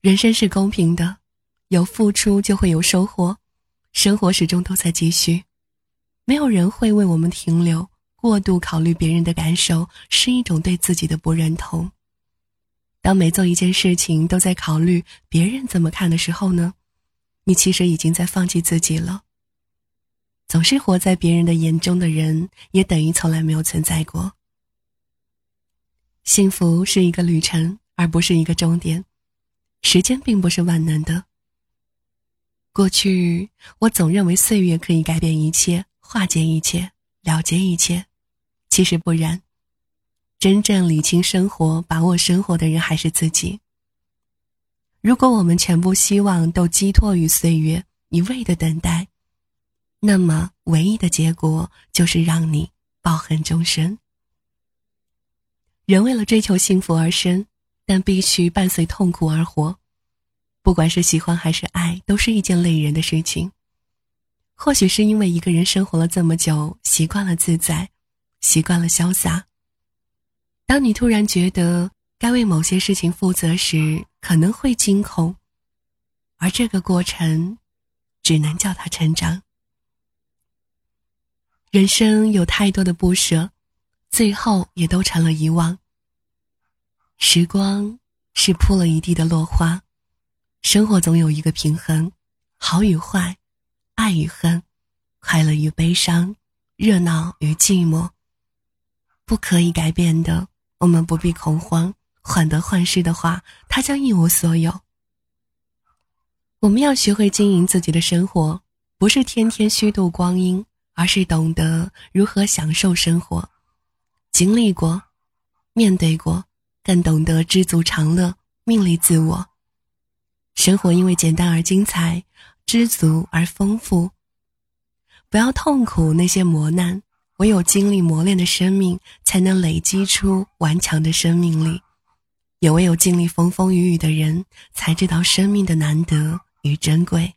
人生是公平的，有付出就会有收获，生活始终都在继续，没有人会为我们停留。过度考虑别人的感受是一种对自己的不认同。当每做一件事情都在考虑别人怎么看的时候呢，你其实已经在放弃自己了。总是活在别人的眼中的人，也等于从来没有存在过。幸福是一个旅程，而不是一个终点。时间并不是万能的。过去，我总认为岁月可以改变一切，化解一切，了结一切。其实不然，真正理清生活、把握生活的人还是自己。如果我们全部希望都寄托于岁月一味的等待，那么唯一的结果就是让你抱恨终生。人为了追求幸福而生，但必须伴随痛苦而活。不管是喜欢还是爱，都是一件累人的事情。或许是因为一个人生活了这么久，习惯了自在。习惯了潇洒。当你突然觉得该为某些事情负责时，可能会惊恐，而这个过程，只能叫它成长。人生有太多的不舍，最后也都成了遗忘。时光是铺了一地的落花，生活总有一个平衡，好与坏，爱与恨，快乐与悲伤，热闹与寂寞。不可以改变的，我们不必恐慌；患得患失的话，它将一无所有。我们要学会经营自己的生活，不是天天虚度光阴，而是懂得如何享受生活。经历过，面对过，更懂得知足常乐，命利自我。生活因为简单而精彩，知足而丰富。不要痛苦那些磨难。唯有经历磨练的生命，才能累积出顽强的生命力；也唯有经历风风雨雨的人，才知道生命的难得与珍贵。